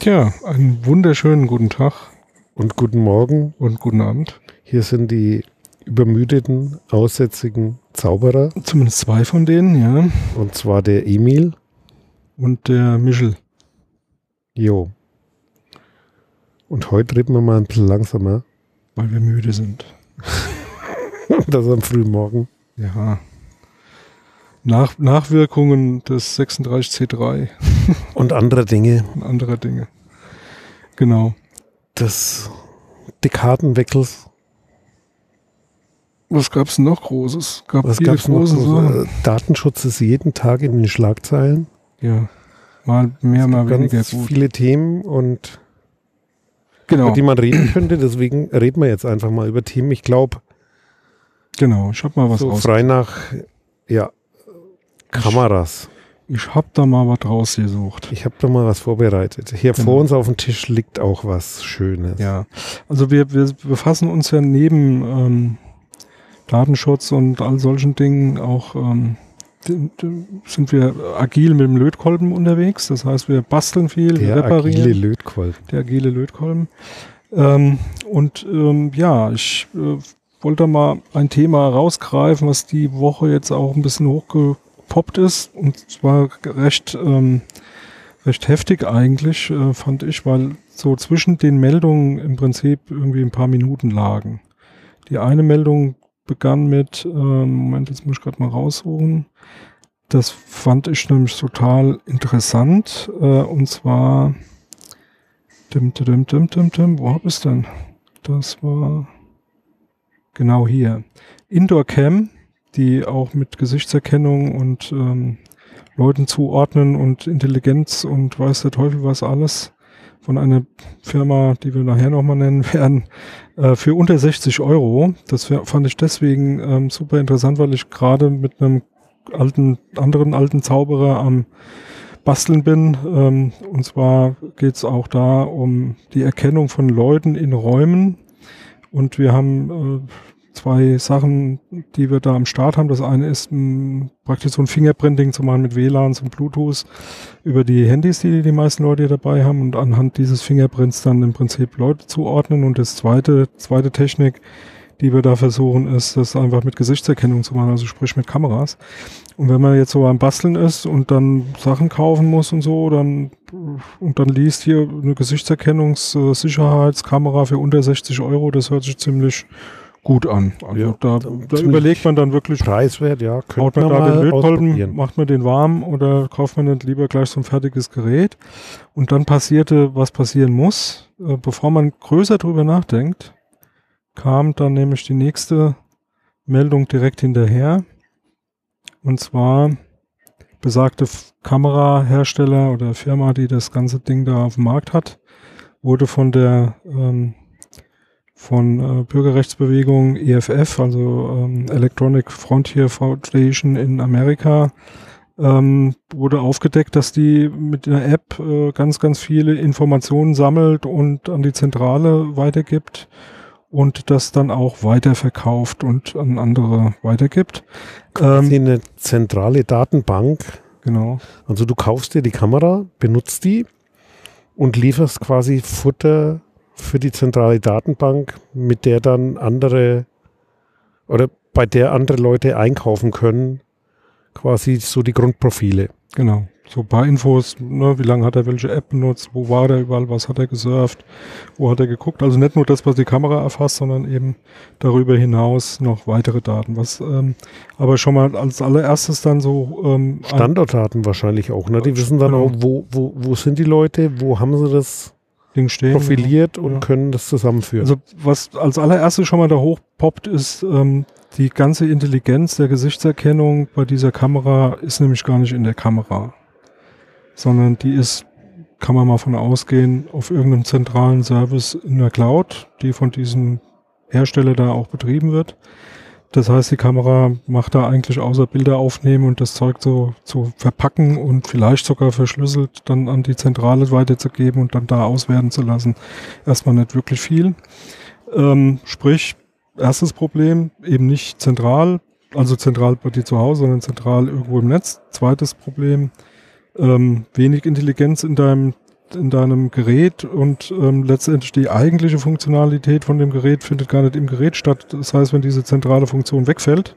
Tja, einen wunderschönen guten Tag Und guten Morgen. und guten Abend. Hier sind die übermüdeten, aussätzigen Zauberer. Zumindest zwei von denen, ja. Und zwar der Emil. Und der Michel. Jo. Und heute reden wir mal ein bisschen langsamer. weil wir müde sind. das am frühen Morgen. Ja. Nach, Nachwirkungen des 36C3 Und andere Dinge und anderer Dinge. Genau. des Dekadenwechsels. Was gab's denn noch Großes? Gab Was viele gab's noch? große Sachen. Äh, Datenschutz ist jeden Tag in den Schlagzeilen. Ja. Mal mehr, mal weniger Ganz gut. viele Themen und Genau. über die man reden könnte. Deswegen reden wir jetzt einfach mal über Themen. Ich glaube, Genau. Ich hab mal was so raus. frei nach ja, Kameras. Ich hab da mal was rausgesucht. Ich habe da mal was vorbereitet. Hier Genau. vor uns auf dem Tisch liegt auch was Schönes. Ja, also wir, wir befassen uns ja neben ähm, Datenschutz und all solchen Dingen auch ähm, sind wir agil mit dem Lötkolben unterwegs. Das heißt, wir basteln viel, Der reparieren. agile Lötkolben. der agile Lötkolben. Ähm, und ähm, ja, ich äh, wollte mal ein Thema rausgreifen, was die Woche jetzt auch ein bisschen hochgepoppt ist. Und zwar recht, ähm, recht heftig eigentlich, äh, fand ich, weil so zwischen den Meldungen im Prinzip irgendwie ein paar Minuten lagen. Die eine Meldung begann mit, ähm, Moment, jetzt muss ich gerade mal raussuchen. Das fand ich nämlich total interessant. Äh, und zwar Dim, dim, dim, dim, dim. Wo hab ich's denn? Das war genau hier. Indoor Cam, die auch mit Gesichtserkennung und ähm, Leuten zuordnen und Intelligenz und weiß der Teufel was alles von einer Firma, die wir nachher nochmal nennen werden, äh, für unter 60 Euro. Das fand ich deswegen ähm, super interessant, weil ich gerade mit einem alten, anderen alten Zauberer am Basteln bin. Ähm, und zwar geht es auch da um die Erkennung von Leuten in Räumen. Und wir haben äh, zwei Sachen, die wir da am Start haben. Das eine ist m, praktisch so ein Fingerprinting zu machen mit WLAN und Bluetooth über die Handys, die die meisten Leute dabei haben und anhand dieses Fingerprints dann im Prinzip Leute zuordnen. Und das zweite, zweite Technik, die wir da versuchen, ist, das einfach mit Gesichtserkennung zu machen, also sprich mit Kameras. Und wenn man jetzt so am Basteln ist und dann Sachen kaufen muss und so, dann und dann liest hier eine Gesichtserkennungssicherheitskamera für unter 60 Euro, das hört sich ziemlich gut an. Also Ja, da, da überlegt man dann wirklich, Preiswert, ja. Haut Könnte man man da den Lötkolben, macht man den warm oder kauft man nicht lieber gleich so ein fertiges Gerät? Und dann passierte, was passieren muss. Äh, bevor man größer drüber nachdenkt, kam dann nämlich die nächste Meldung direkt hinterher. Und zwar besagte Kamerahersteller oder Firma, die das ganze Ding da auf dem Markt hat, wurde von der ähm, von äh, Bürgerrechtsbewegung EFF, also ähm, Electronic Frontier Foundation in Amerika, ähm, wurde aufgedeckt, dass die mit der App äh, ganz, ganz viele Informationen sammelt und an die Zentrale weitergibt und das dann auch weiterverkauft und an andere weitergibt. Quasi Ähm, eine zentrale Datenbank. genau. Also du kaufst dir die Kamera, benutzt die und lieferst quasi Futter für die zentrale Datenbank, mit der dann andere oder bei der andere Leute einkaufen können, quasi so die Grundprofile. Genau. So ein paar Infos, ne, wie lange hat er welche App benutzt, wo war der überall, was hat er gesurft, wo hat er geguckt. Also nicht nur das, was die Kamera erfasst, sondern eben darüber hinaus noch weitere Daten. Was ähm, aber schon mal als allererstes dann so ähm, Standortdaten wahrscheinlich auch, ne? Die wissen dann Genau. auch, wo, wo, wo sind die Leute, wo haben sie das Ding stehen. profiliert und Ja. können das zusammenführen. Also was als allererstes schon mal da hochpoppt, ist ähm, die ganze Intelligenz der Gesichtserkennung bei dieser Kamera ist nämlich gar nicht in der Kamera, sondern die ist, kann man mal von ausgehen, auf irgendeinem zentralen Service in der Cloud, die von diesem Hersteller da auch betrieben wird. Das heißt, die Kamera macht da eigentlich außer Bilder aufnehmen und das Zeug so zu verpacken und vielleicht sogar verschlüsselt dann an die Zentrale weiterzugeben und dann da auswerten zu lassen. Erstmal nicht wirklich viel. Ähm, sprich, erstes Problem, eben nicht zentral, also zentral bei dir zu Hause, sondern zentral irgendwo im Netz. Zweites Problem, ähm, wenig Intelligenz in deinem in deinem Gerät und ähm, letztendlich die eigentliche Funktionalität von dem Gerät findet gar nicht im Gerät statt. Das heißt, wenn diese zentrale Funktion wegfällt,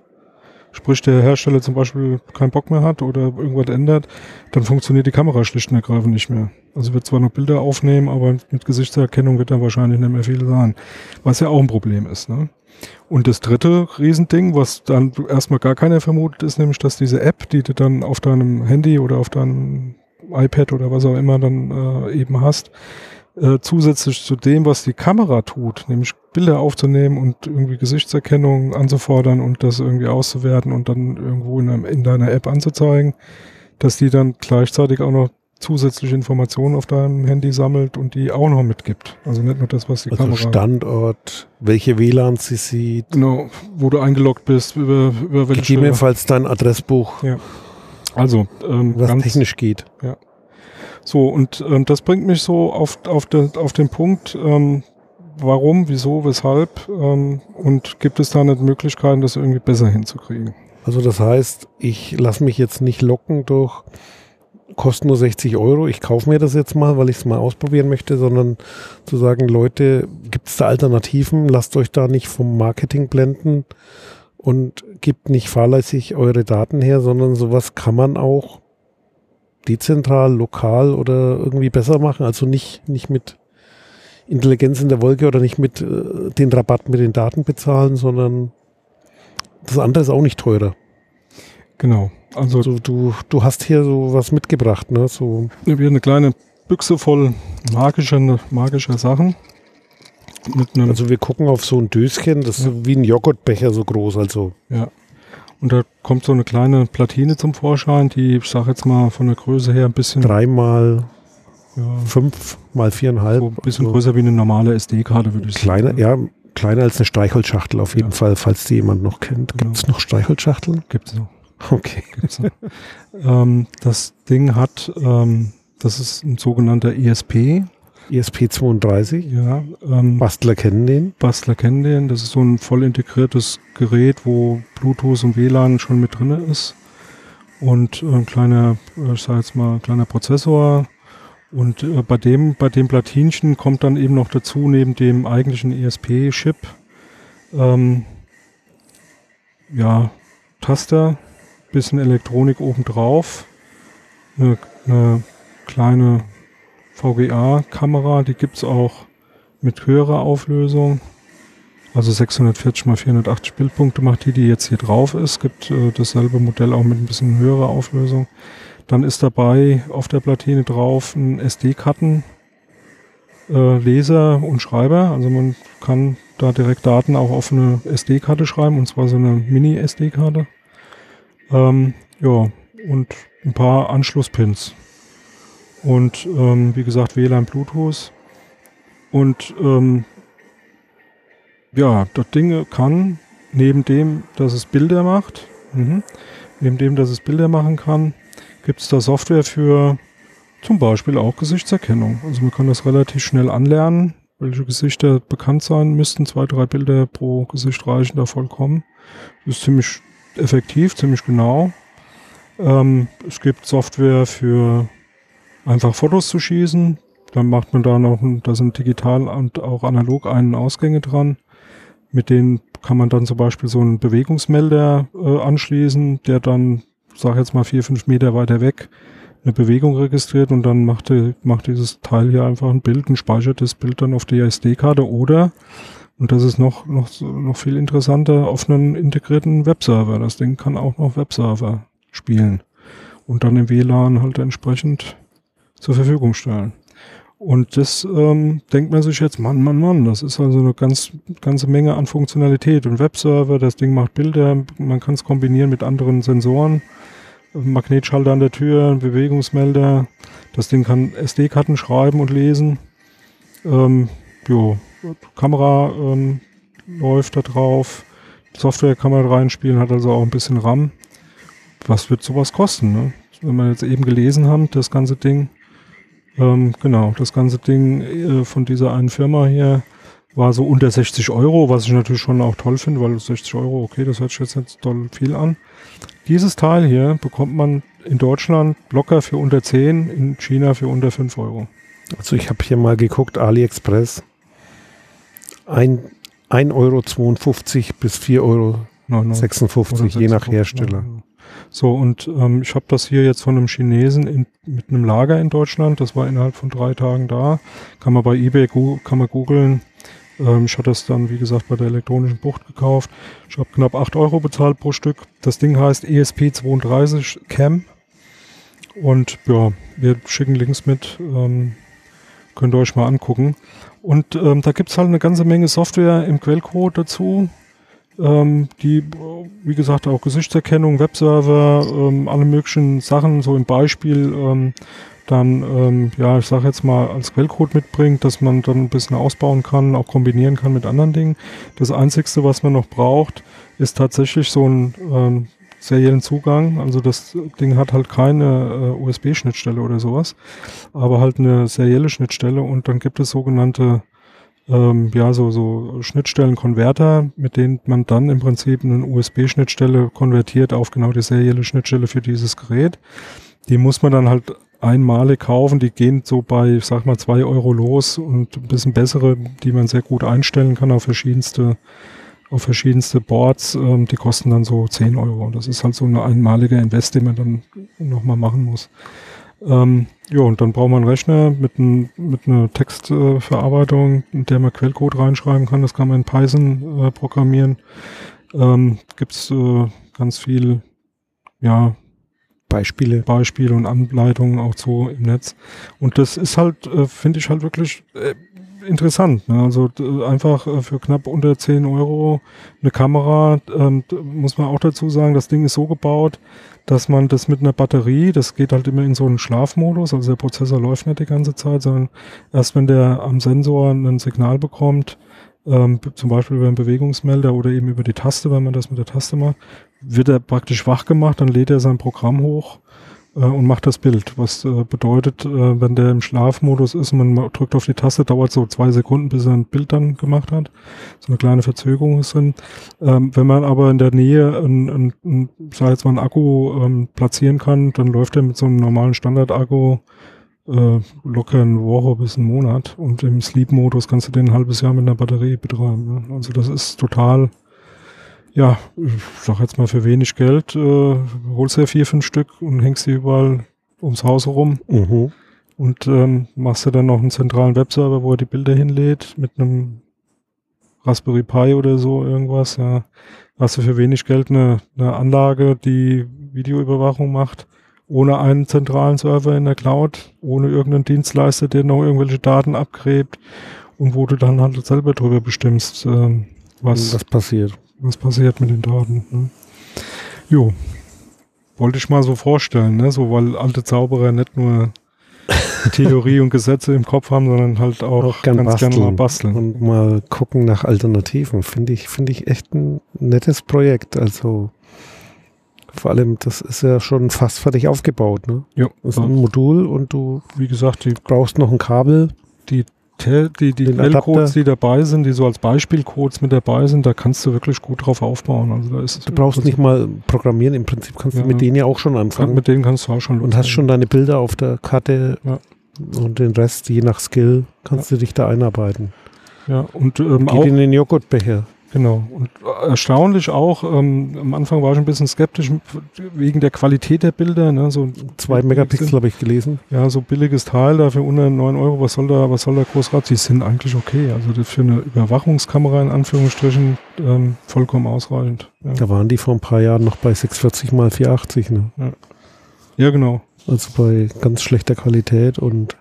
sprich der Hersteller zum Beispiel keinen Bock mehr hat oder irgendwas ändert, dann funktioniert die Kamera schlicht und ergreifend nicht mehr. Also wird zwar noch Bilder aufnehmen, aber mit Gesichtserkennung wird dann wahrscheinlich nicht mehr viel sein. Was ja auch ein Problem ist. Ne? Und das dritte Riesending, was dann erstmal gar keiner vermutet, ist nämlich, dass diese App, die du dann auf deinem Handy oder auf deinem iPad oder was auch immer dann äh, eben hast, äh, zusätzlich zu dem, was die Kamera tut, nämlich Bilder aufzunehmen und irgendwie Gesichtserkennung anzufordern und das irgendwie auszuwerten und dann irgendwo in, einem, in deiner App anzuzeigen, dass die dann gleichzeitig auch noch zusätzliche Informationen auf deinem Handy sammelt und die auch noch mitgibt. Also nicht nur das, was die also Kamera... Standort, welche WLAN sie sieht. Genau, wo du eingeloggt bist, über, über welche... Gegebenenfalls dein Adressbuch. Ja. Also, ähm, was ganz, technisch geht. Ja. So, und ähm, das bringt mich so auf, auf, de, auf den Punkt, ähm, warum, wieso, weshalb ähm, und gibt es da nicht Möglichkeiten, das irgendwie besser hinzukriegen? Also das heißt, ich lasse mich jetzt nicht locken durch kostet nur 60 Euro, ich kaufe mir das jetzt mal, weil ich es mal ausprobieren möchte, sondern zu sagen, Leute, gibt es da Alternativen? Lasst euch da nicht vom Marketing blenden und gebt nicht fahrlässig eure Daten her, sondern sowas kann man auch dezentral, lokal oder irgendwie besser machen. Also nicht, nicht mit Intelligenz in der Wolke oder nicht mit äh, den Rabatt mit den Daten bezahlen, sondern das andere ist auch nicht teurer. Genau. Also du, du, du hast hier so was mitgebracht, ne? So. Ja, wir eine kleine Büchse voll magischer, magischer Sachen. Also wir gucken auf so ein Döschen, das ja. ist wie ein Joghurtbecher so groß, also. Ja. Und da kommt so eine kleine Platine zum Vorschein, die, ich sag jetzt mal, von der Größe her ein bisschen. Dreimal ja, fünf mal viereinhalb. So ein bisschen so. größer wie eine normale SD-Karte, würde ich kleiner, sagen. Ja, kleiner als eine Streichholzschachtel auf jeden ja. Fall, falls die jemand noch kennt. Gibt es genau. noch Streichholzschachteln? Gibt es noch. Okay. ähm, das Ding hat, ähm, das ist ein sogenannter ESP. ESP32? Ja. Ähm, Bastler kennen den? Bastler kennen den. Das ist so ein voll integriertes Gerät, wo Bluetooth und WLAN schon mit drin ist. Und ein kleiner, äh, ich sag jetzt mal, kleiner Prozessor. Und äh, bei dem, bei dem Platinchen kommt dann eben noch dazu, neben dem eigentlichen ESP-Chip, ähm, ja, Taster, bisschen Elektronik obendrauf, eine, eine kleine VGA-Kamera, die gibt es auch mit höherer Auflösung. Also 640 x 480 Bildpunkte macht die, die jetzt hier drauf ist. Gibt äh, dasselbe Modell auch mit ein bisschen höherer Auflösung. Dann ist dabei auf der Platine drauf ein SD-Karten äh, Leser und Schreiber. Also man kann da direkt Daten auch auf eine SD-Karte schreiben und zwar so eine Mini-SD-Karte. Ähm, ja, und ein paar Anschlusspins. Und ähm, wie gesagt, WLAN, Bluetooth. Und ähm, ja, das Ding kann, neben dem, dass es Bilder macht, mh, neben dem, dass es Bilder machen kann, gibt es da Software für zum Beispiel auch Gesichtserkennung. Also man kann das relativ schnell anlernen, welche Gesichter bekannt sein müssten. Zwei, drei Bilder pro Gesicht reichen da vollkommen. Das ist ziemlich effektiv, ziemlich genau. Ähm, es gibt Software für einfach Fotos zu schießen. Dann macht man da noch, da sind digital und auch analog einen Ausgänge dran. Mit denen kann man dann zum Beispiel so einen Bewegungsmelder äh, anschließen, der dann, sag jetzt mal vier, fünf Meter weiter weg, eine Bewegung registriert und dann macht, die, macht dieses Teil hier einfach ein Bild und speichert das Bild dann auf die SD-Karte oder und das ist noch, noch, noch viel interessanter auf einen integrierten Webserver. Das Ding kann auch noch Webserver spielen und dann im WLAN halt entsprechend zur Verfügung stellen. Und das ähm, denkt man sich jetzt, Mann, Mann, Mann, das ist also eine ganz, ganze Menge an Funktionalität. Und Webserver, das Ding macht Bilder, man kann es kombinieren mit anderen Sensoren, Magnetschalter an der Tür, Bewegungsmelder, das Ding kann SD-Karten schreiben und lesen. Ähm, jo, Kamera ähm, läuft da drauf, Software kann man reinspielen, hat also auch ein bisschen RAM. Was wird sowas kosten? Ne? Wenn wir jetzt eben gelesen haben, das ganze Ding, ähm, genau, das ganze Ding äh, von dieser einen Firma hier war so unter 60 Euro, was ich natürlich schon auch toll finde, weil 60 Euro, okay, das hört sich jetzt nicht toll viel an. Dieses Teil hier bekommt man in Deutschland locker für unter 10, in China für unter 5 Euro. Also ich habe hier mal geguckt, AliExpress. 1,52 Euro bis 4,56 Euro, 56, je nach Hersteller. So, und ähm, ich habe das hier jetzt von einem Chinesen in, mit einem Lager in Deutschland. Das war innerhalb von drei Tagen da. Kann man bei eBay kann man googeln. Ähm, ich hatte das dann, wie gesagt, bei der elektronischen Bucht gekauft. Ich habe knapp 8 Euro bezahlt pro Stück. Das Ding heißt ESP32 Cam. Und ja, wir schicken Links mit. Ähm, könnt ihr euch mal angucken. Und ähm, da gibt's halt eine ganze Menge Software im Quellcode dazu, ähm, die, wie gesagt, auch Gesichtserkennung, Webserver, ähm, alle möglichen Sachen, so im Beispiel, ähm, dann, ähm, ja, ich sage jetzt mal, als Quellcode mitbringt, dass man dann ein bisschen ausbauen kann, auch kombinieren kann mit anderen Dingen. Das Einzigste, was man noch braucht, ist tatsächlich so ein ähm, seriellen Zugang. Also das Ding hat halt keine äh, USB-Schnittstelle oder sowas, aber halt eine serielle Schnittstelle und dann gibt es sogenannte ähm, ja so so Schnittstellenkonverter, mit denen man dann im Prinzip eine USB-Schnittstelle konvertiert auf genau die serielle Schnittstelle für dieses Gerät. Die muss man dann halt einmalig kaufen. Die gehen so bei, ich sag mal, zwei Euro los und ein bisschen bessere, die man sehr gut einstellen kann auf verschiedenste auf verschiedenste Boards, ähm, die kosten dann so 10 Euro. Das ist halt so eine einmalige Invest, die man dann nochmal machen muss. Ähm, ja, und dann braucht man einen Rechner mit, ein, mit einer Textverarbeitung, in der man Quellcode reinschreiben kann. Das kann man in Python äh, programmieren. Ähm, Gibt äh, ganz viel, ja, Beispiele. Beispiele und Anleitungen auch so im Netz. Und das ist halt, äh, finde ich halt wirklich äh, interessant. Ne? Also einfach äh, für knapp unter 10 Euro eine Kamera, ähm, muss man auch dazu sagen, das Ding ist so gebaut, dass man das mit einer Batterie, das geht halt immer in so einen Schlafmodus, also der Prozessor läuft nicht die ganze Zeit, sondern erst wenn der am Sensor ein Signal bekommt, ähm, zum Beispiel über einen Bewegungsmelder oder eben über die Taste, wenn man das mit der Taste macht, wird er praktisch wach gemacht, dann lädt er sein Programm hoch und macht das Bild. Was äh, bedeutet, äh, wenn der im Schlafmodus ist und man drückt auf die Taste, dauert so zwei Sekunden, bis er ein Bild dann gemacht hat. So eine kleine Verzögerung ist drin. Ähm, wenn man aber in der Nähe ein, ein, ein sag jetzt mal, einen Akku ähm, platzieren kann, dann läuft er mit so einem normalen Standard-Akku äh, locker eine Woche bis einen Monat. Und im Sleep-Modus kannst du den ein halbes Jahr mit einer Batterie betreiben. Ne? Also das ist total ja, ich sag jetzt mal für wenig Geld, äh, holst dir vier, fünf Stück und hängst die überall ums Haus herum. Mhm. Und ähm, machst du dann noch einen zentralen Webserver, wo er die Bilder hinlädt, mit einem Raspberry Pi oder so irgendwas. Ja. Hast du für wenig Geld eine, eine Anlage, die Videoüberwachung macht, ohne einen zentralen Server in der Cloud, ohne irgendeinen Dienstleister, der noch irgendwelche Daten abgräbt und wo du dann halt selber drüber bestimmst, äh, was, was passiert was passiert mit den Daten. Ne? Jo, wollte ich mal so vorstellen, ne? so weil alte Zauberer nicht nur Theorie und Gesetze im Kopf haben, sondern halt auch, auch gern ganz gerne mal basteln. Und mal gucken nach Alternativen. Finde ich, finde ich echt ein nettes Projekt. Also vor allem, das ist ja schon fast fertig aufgebaut. Ne? Ja. Das ist ein Modul und du, wie gesagt, du brauchst noch ein Kabel. Die die, die Quellcodes, die dabei sind, die so als Beispielcodes mit dabei sind, da kannst du wirklich gut drauf aufbauen. Also da ist du brauchst nicht mal programmieren, im Prinzip kannst ja, du mit denen ja auch schon anfangen. Mit denen kannst du auch schon Und hast schon deine Bilder auf der Karte ja. und den Rest, je nach Skill, kannst ja. du dich da einarbeiten. Ja, und ähm, Geht auch in den Joghurtbecher. Genau. Und erstaunlich auch, ähm, am Anfang war ich ein bisschen skeptisch wegen der Qualität der Bilder. Ne? So Zwei Megapixel habe ich gelesen. Ja, so billiges Teil dafür unter 9 Euro. Was soll da, was soll da groß rat? Die sind eigentlich okay. Also für eine Überwachungskamera in Anführungsstrichen ähm, vollkommen ausreichend. Ja. Da waren die vor ein paar Jahren noch bei 640 mal 480. Ne? Ja. ja, genau. Also bei ganz schlechter Qualität und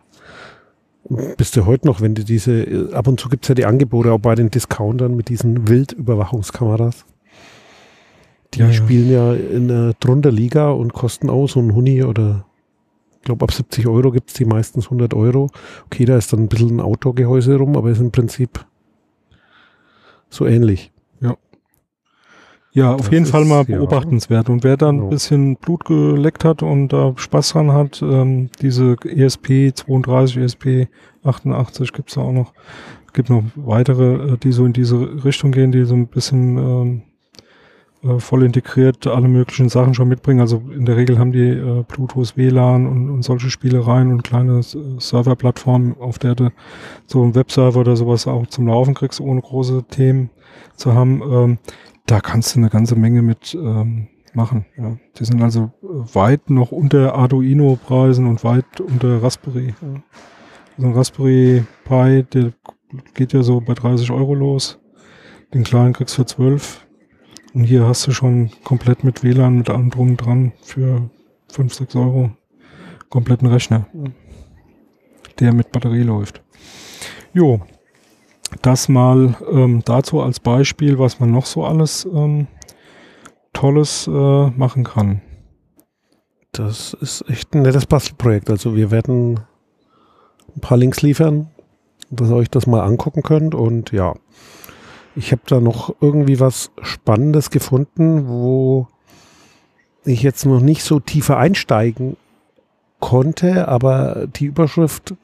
bist du heute noch, wenn du diese, äh, ab und zu gibt es ja die Angebote auch bei den Discountern mit diesen Wildüberwachungskameras. Die ja, spielen ja in der drunter Liga und kosten auch so ein Huni oder ich glaube ab 70 Euro gibt es die meistens 100 Euro. Okay, da ist dann ein bisschen ein Outdoor-Gehäuse rum, aber ist im Prinzip so ähnlich. Ja, auf das jeden Fall mal beobachtenswert. Und wer genau. ein bisschen Blut geleckt hat und da Spaß dran hat, ähm, diese ESP 32, ESP 88 gibt's da auch noch. Gibt noch weitere, äh, die so in diese Richtung gehen, die so ein bisschen ähm, äh, voll integriert alle möglichen Sachen schon mitbringen. Also in der Regel haben die äh, Bluetooth, WLAN und, und solche Spielereien und kleine äh, Serverplattformen, auf der du so einen Webserver oder sowas auch zum Laufen kriegst, ohne große Themen zu haben. Ähm, da kannst du eine ganze Menge mit ähm, machen. Ja. Die sind also äh, weit noch unter Arduino-Preisen und weit unter Raspberry. Ja. Also ein Raspberry Pi, der geht ja so bei 30 Euro los. Den kleinen kriegst du für 12. Und hier hast du schon komplett mit WLAN, mit allem drum dran für 5, 6 Euro kompletten Rechner, der mit Batterie läuft. Jo, das mal ähm, dazu als Beispiel, was man noch so alles ähm, Tolles äh, machen kann. Das ist echt ein nettes Bastelprojekt. Also wir werden ein paar Links liefern, dass ihr euch das mal angucken könnt. Und ja, ich habe da noch irgendwie was Spannendes gefunden, wo ich jetzt noch nicht so tiefer einsteigen konnte, aber die Überschrift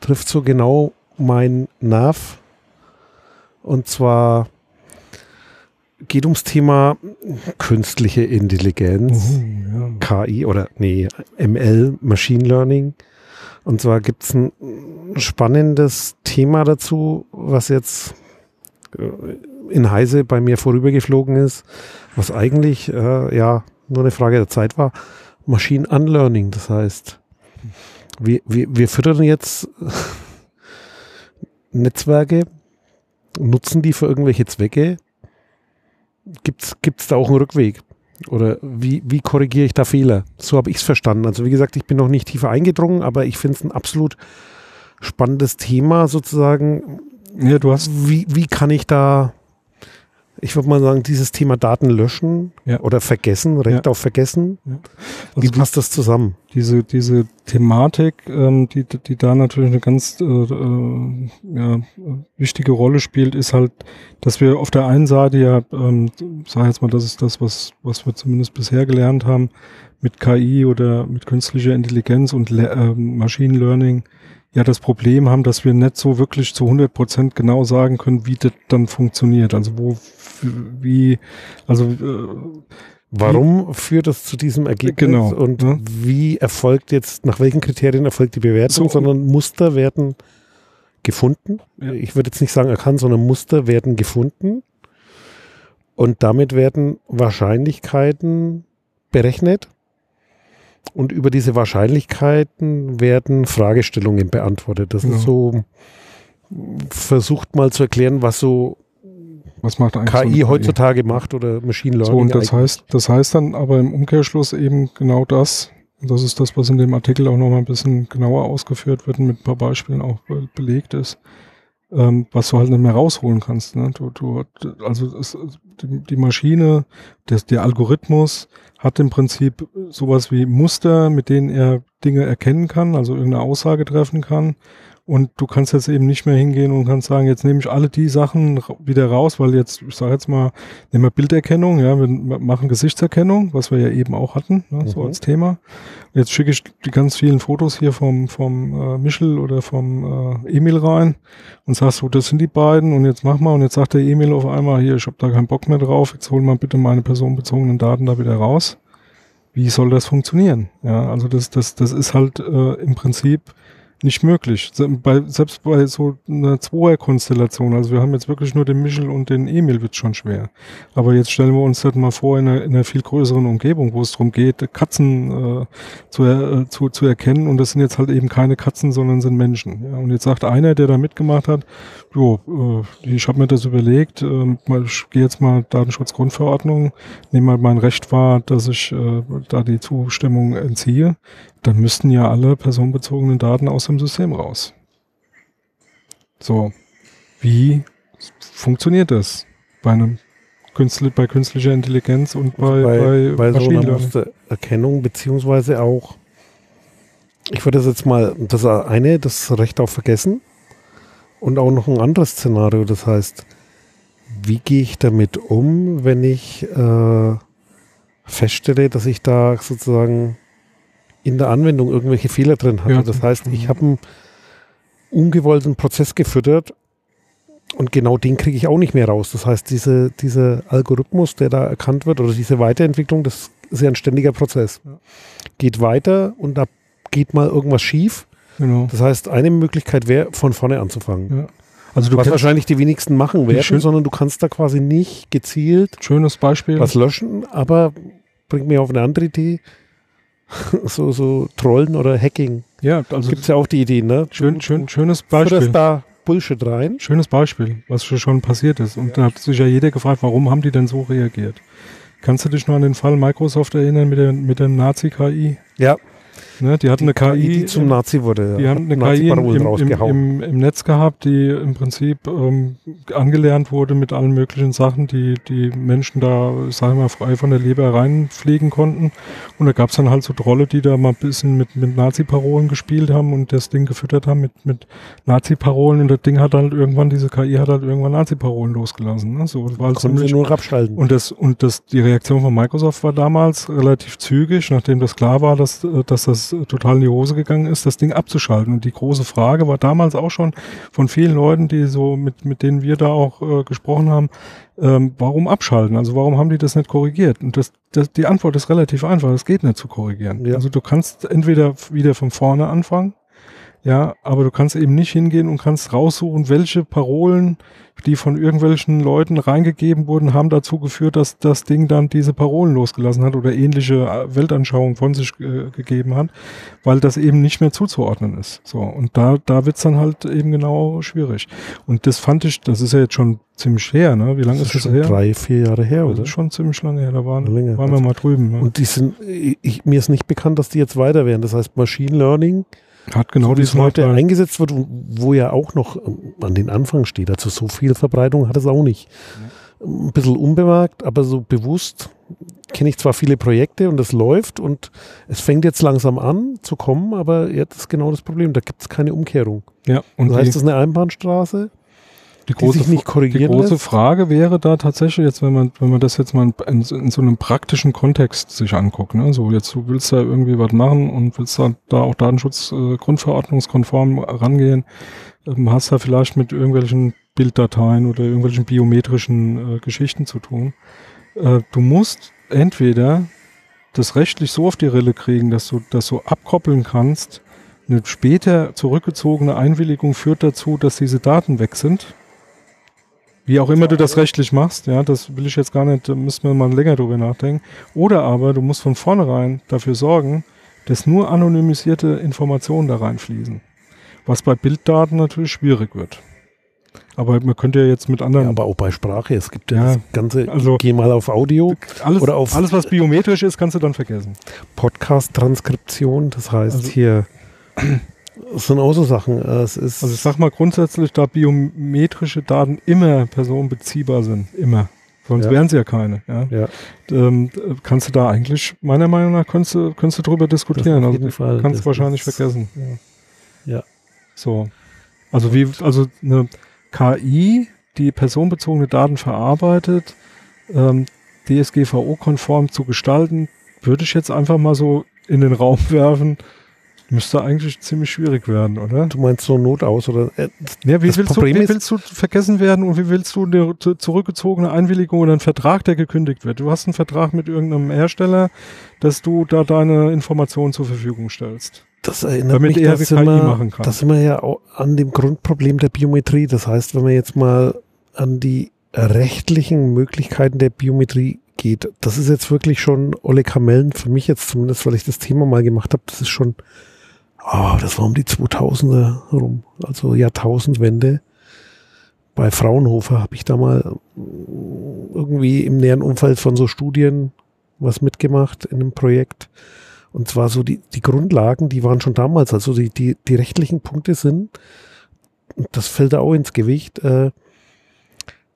trifft so genau mein Nerv. Und zwar geht ums Thema künstliche Intelligenz, uh, ja. KI oder nee, ML, Machine Learning. Und zwar gibt es ein spannendes Thema dazu, was jetzt äh, in Heise bei mir vorübergeflogen ist, was eigentlich äh, ja nur eine Frage der Zeit war. Machine Unlearning, das heißt, wir, wir, wir füttern jetzt Netzwerke, nutzen die für irgendwelche Zwecke. Gibt es da auch einen Rückweg? Oder wie, wie korrigiere ich da Fehler? So habe ich es verstanden. Also wie gesagt, ich bin noch nicht tiefer eingedrungen, aber ich finde es ein absolut spannendes Thema sozusagen. Ja, du hast. Wie, wie kann ich da, ich würde mal sagen, dieses Thema Daten löschen ja. oder vergessen, Recht ja. auf Vergessen? Ja. Also wie passt das zusammen? Diese, diese Thematik, ähm, die, die da natürlich eine ganz äh, äh, ja, wichtige Rolle spielt, ist halt, dass wir auf der einen Seite ja, ähm, sag jetzt mal, das ist das, was, was wir zumindest bisher gelernt haben, mit KI oder mit künstlicher Intelligenz und Le äh, Machine Learning ja das Problem haben, dass wir nicht so wirklich zu 100 Prozent genau sagen können, wie das dann funktioniert. Also wo, wie, also äh, Warum wie, führt das zu diesem Ergebnis genau, und ja. wie erfolgt jetzt, nach welchen Kriterien erfolgt die Bewertung, so, sondern Muster werden gefunden. Ja. Ich würde jetzt nicht sagen erkannt, sondern Muster werden gefunden und damit werden Wahrscheinlichkeiten berechnet und über diese Wahrscheinlichkeiten werden Fragestellungen beantwortet. Das ja. ist so, versucht mal zu erklären, was so was macht KI so heutzutage KI? macht oder Machine Learning. So, und das heißt, das heißt dann aber im Umkehrschluss eben genau das. Und das ist das, was in dem Artikel auch nochmal ein bisschen genauer ausgeführt wird und mit ein paar Beispielen auch belegt ist, ähm, was du halt nicht mehr rausholen kannst. Ne? Du, du, also es, die, die Maschine, das, der Algorithmus hat im Prinzip sowas wie Muster, mit denen er Dinge erkennen kann, also irgendeine Aussage treffen kann und du kannst jetzt eben nicht mehr hingehen und kannst sagen, jetzt nehme ich alle die Sachen wieder raus, weil jetzt, ich sage jetzt mal, nehmen wir Bilderkennung, ja, wir machen Gesichtserkennung, was wir ja eben auch hatten, ne, mhm. so als Thema. Jetzt schicke ich die ganz vielen Fotos hier vom, vom äh, Michel oder vom äh, Emil rein und sagst du, das sind die beiden und jetzt mach mal und jetzt sagt der Emil auf einmal, hier, ich habe da keinen Bock mehr drauf, jetzt hol mal bitte meine personenbezogenen Daten da wieder raus. Wie soll das funktionieren? Ja, also das, das, das ist halt äh, im Prinzip nicht möglich. Bei, selbst bei so einer Zweier-Konstellation, also wir haben jetzt wirklich nur den Michel und den Emil, wird schon schwer. Aber jetzt stellen wir uns das mal vor in einer, in einer viel größeren Umgebung, wo es darum geht, Katzen äh, zu, äh, zu, zu erkennen und das sind jetzt halt eben keine Katzen, sondern sind Menschen. Ja. Und jetzt sagt einer, der da mitgemacht hat, jo, äh, ich habe mir das überlegt, äh, ich gehe jetzt mal Datenschutzgrundverordnung, nehme mal mein Recht wahr, dass ich äh, da die Zustimmung entziehe dann müssten ja alle personenbezogenen Daten aus dem System raus. So, wie funktioniert das bei einem Künstler, bei künstlicher Intelligenz und bei, bei, bei, bei so einer Mustererkennung, beziehungsweise auch, ich würde das jetzt mal, das eine, das Recht auf Vergessen und auch noch ein anderes Szenario, das heißt, wie gehe ich damit um, wenn ich äh, feststelle, dass ich da sozusagen in der Anwendung irgendwelche Fehler drin hatte. Ja, das heißt, ich habe einen ungewollten Prozess gefüttert und genau den kriege ich auch nicht mehr raus. Das heißt, diese, dieser Algorithmus, der da erkannt wird, oder diese Weiterentwicklung, das ist ja ein ständiger Prozess. Ja. Geht weiter und da geht mal irgendwas schief. Genau. Das heißt, eine Möglichkeit wäre, von vorne anzufangen. Ja. Also du was wahrscheinlich die wenigsten machen werden, sondern du kannst da quasi nicht gezielt schönes Beispiel. was löschen, aber bringt mich auf eine andere Idee. so, so Trollen oder Hacking. Ja, also Gibt es ja auch die Idee, ne? schön, schön, schönes Beispiel. da Bullshit rein. Schönes Beispiel, was schon- passiert ist. Und da hat sich ja jeder gefragt, warum haben die denn so reagiert? Kannst du dich noch an den Fall Microsoft erinnern mit der, mit der Nazi-KI? Ja, Ne, die hatten eine KI, die zum Nazi wurde. die haben eine KI im, im, im, Netz gehabt, die im Prinzip ähm, angelernt wurde mit allen möglichen Sachen, die die Menschen da, sagen wir mal, frei von der Leber reinpflegen konnten. Und da gab es dann halt so Trolle, die da mal ein bisschen mit, mit Nazi-Parolen gespielt haben und das Ding gefüttert haben mit, mit Nazi-Parolen. Und das Ding hat halt irgendwann, diese KI hat halt irgendwann Nazi-Parolen losgelassen. Ne? So, war halt ziemlich, nur abschalten. und das, und das, die Reaktion von Microsoft war damals relativ zügig, nachdem das klar war, dass, äh, dass das äh, total in die Hose gegangen ist, das Ding abzuschalten. Und die große Frage war damals auch schon von vielen Leuten, die so mit, mit denen wir da auch äh, gesprochen haben, ähm, warum abschalten? Also warum haben die das nicht korrigiert? Und das, das, die Antwort ist relativ einfach, es geht nicht zu korrigieren. Ja. Also du kannst entweder wieder von vorne anfangen, ja, aber du kannst eben nicht hingehen und kannst raussuchen, welche Parolen, die von irgendwelchen Leuten reingegeben wurden, haben dazu geführt, dass das Ding dann diese Parolen losgelassen hat oder ähnliche äh, Weltanschauungen von sich äh, gegeben hat, weil das eben nicht mehr zuzuordnen ist. So, und da, da wird's dann halt eben genau schwierig. Und das fand ich, das ist ja jetzt schon ziemlich her, ne? Wie lange ist das schon her? drei, vier Jahre her, Das oder? ist schon ziemlich lange her, da waren, Länger. waren wir mal drüben. Ne? Und die sind, ich, mir ist nicht bekannt, dass die jetzt weiter wären. Das heißt, Machine Learning, Hat genau so wie es heute Nachteil. eingesetzt wird, und wo ja auch noch ähm, an den Anfang steht. Also so viel Verbreitung hat es auch nicht. Ein bisschen unbemerkt, aber so bewusst kenne ich zwar viele Projekte und es läuft und es fängt jetzt langsam an zu kommen, aber jetzt ist genau das Problem. Da gibt es keine Umkehrung. Ja, und Das heißt, es ist eine Einbahnstraße, die die sich nicht Die korrigieren große lässt. Frage wäre da tatsächlich jetzt, wenn man, wenn man das jetzt mal in, in so einem praktischen Kontext sich anguckt, ne? so jetzt du willst da irgendwie was machen und willst da, da auch Datenschutz äh, grundverordnungskonform rangehen, ähm, hast da vielleicht mit irgendwelchen Bilddateien oder irgendwelchen biometrischen äh, Geschichten zu tun. Äh, du musst entweder das rechtlich so auf die Rille kriegen, dass du das so abkoppeln kannst. Eine später zurückgezogene Einwilligung führt dazu, dass diese Daten weg sind. Wie auch immer du das rechtlich machst, ja, das will ich jetzt gar nicht, da müssen wir mal länger drüber nachdenken. Oder aber du musst von vornherein dafür sorgen, dass nur anonymisierte Informationen da reinfließen. Was bei Bilddaten natürlich schwierig wird. Aber man könnte ja jetzt mit anderen, Ja, aber auch bei Sprache. Es gibt ja, Ja, das ganze, also- geh mal auf Audio, alles, oder auf- alles was biometrisch ist, kannst du dann vergessen. Podcast-Transkription. Das heißt Also- hier, es sind auch so Sachen. äh, Es ist, Also ich sag mal grundsätzlich, da biometrische Daten immer personenbeziehbar sind, immer. Sonst Ja. wären sie ja keine. Ja. ja, Ähm, äh, kannst du da eigentlich, meiner Meinung nach, könntest du, könntest du drüber diskutieren. auf Also Fall. kannst Das du wahrscheinlich ist- vergessen. Ja. Ja. So. Also wie, also eine KI, die personenbezogene Daten verarbeitet, ähm, DSGVO-konform zu gestalten, würde ich jetzt einfach mal so in den Raum werfen, müsste eigentlich ziemlich schwierig werden, oder? du meinst so Not aus oder äh, Ja, wie, willst du, wie willst du vergessen werden und wie willst du eine zu- zurückgezogene Einwilligung oder einen Vertrag, der gekündigt wird? Du hast einen Vertrag mit irgendeinem Hersteller, dass du da deine Informationen zur Verfügung stellst. das erinnert Damit mich, er dass KI wir, machen kann. Das sind wir ja auch an dem Grundproblem der Biometrie. Das heißt, wenn man jetzt mal an die rechtlichen Möglichkeiten der Biometrie geht, das ist jetzt wirklich schon Olle Kamellen, für mich jetzt zumindest, weil ich das Thema mal gemacht habe, das ist schon, oh, das war um die 2000er rum, also Jahrtausendwende. Bei Fraunhofer habe ich da mal mm, irgendwie im näheren Umfeld von so Studien was mitgemacht in einem Projekt. Und zwar so die, die Grundlagen, die waren schon damals, also die, die, die rechtlichen Punkte sind, das fällt auch ins Gewicht, äh,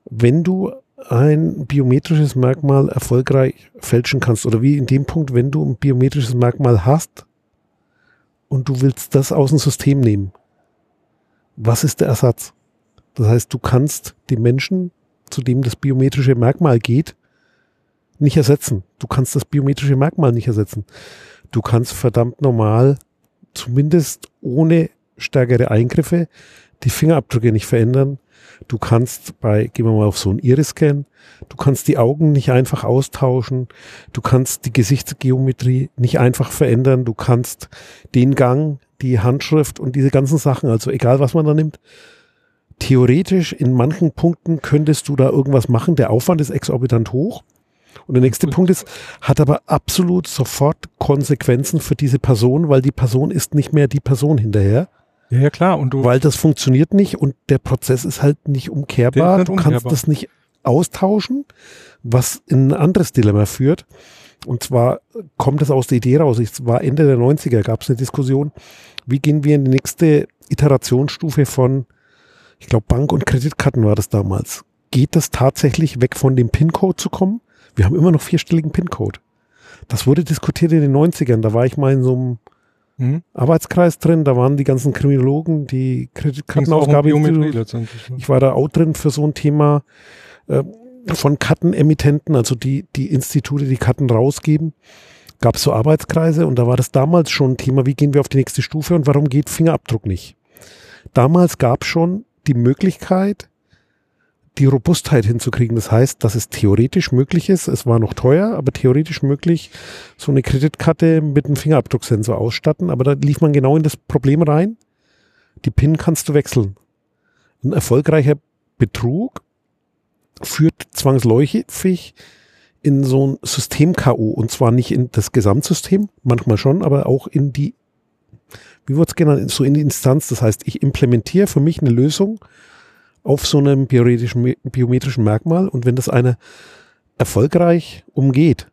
wenn du ein biometrisches Merkmal erfolgreich fälschen kannst, oder wie in dem Punkt, wenn du ein biometrisches Merkmal hast und du willst das aus dem System nehmen, was ist der Ersatz? Das heißt, du kannst den Menschen, zu dem das biometrische Merkmal geht, nicht ersetzen. Du kannst das biometrische Merkmal nicht ersetzen. Du kannst verdammt normal, zumindest ohne stärkere Eingriffe, die Fingerabdrücke nicht verändern. Du kannst bei, gehen wir mal auf so einen Iris-Scan, du kannst die Augen nicht einfach austauschen, du kannst die Gesichtsgeometrie nicht einfach verändern, du kannst den Gang, die Handschrift und diese ganzen Sachen, also egal was man da nimmt, theoretisch in manchen Punkten könntest du da irgendwas machen. Der Aufwand ist exorbitant hoch. Und der nächste Punkt ist, hat aber absolut sofort Konsequenzen für diese Person, weil die Person ist nicht mehr die Person hinterher. Ja, ja klar. Und du weil das funktioniert nicht und der Prozess ist halt nicht umkehrbar. nicht du umkehrbar. kannst das nicht austauschen, was in ein anderes Dilemma führt. Und zwar kommt es aus der Idee raus. Es war Ende der 90er, gab es eine Diskussion, wie gehen wir in die nächste Iterationsstufe von, ich glaube, Bank- und Kreditkarten war das damals. Geht das tatsächlich weg von dem PIN-Code zu kommen? Wir haben immer noch vierstelligen PIN-Code. Das wurde diskutiert in den 90ern. Da war ich mal in so einem Mhm. Arbeitskreis drin, da waren die ganzen Kriminologen, die um Kreditkartenausgabe. Letztendlich. Ne? ich war da auch drin für so ein Thema äh, von Kartenemittenten, also die, die Institute, die Karten rausgeben. Gab es so Arbeitskreise und da war das damals schon ein Thema, wie gehen wir auf die nächste Stufe und warum geht Fingerabdruck nicht? Damals gab es schon die Möglichkeit, die Robustheit hinzukriegen. Das heißt, dass es theoretisch möglich ist, es war noch teuer, aber theoretisch möglich, so eine Kreditkarte mit einem Fingerabdrucksensor ausstatten. Aber da lief man genau in das Problem rein. Die PIN kannst du wechseln. Ein erfolgreicher Betrug führt zwangsläufig in so ein System-KO und zwar nicht in das Gesamtsystem, manchmal schon, aber auch in die, wie wird es genannt, so in die Instanz. Das heißt, ich implementiere für mich eine Lösung auf so einem biometrischen, Merkmal und wenn das einer erfolgreich umgeht,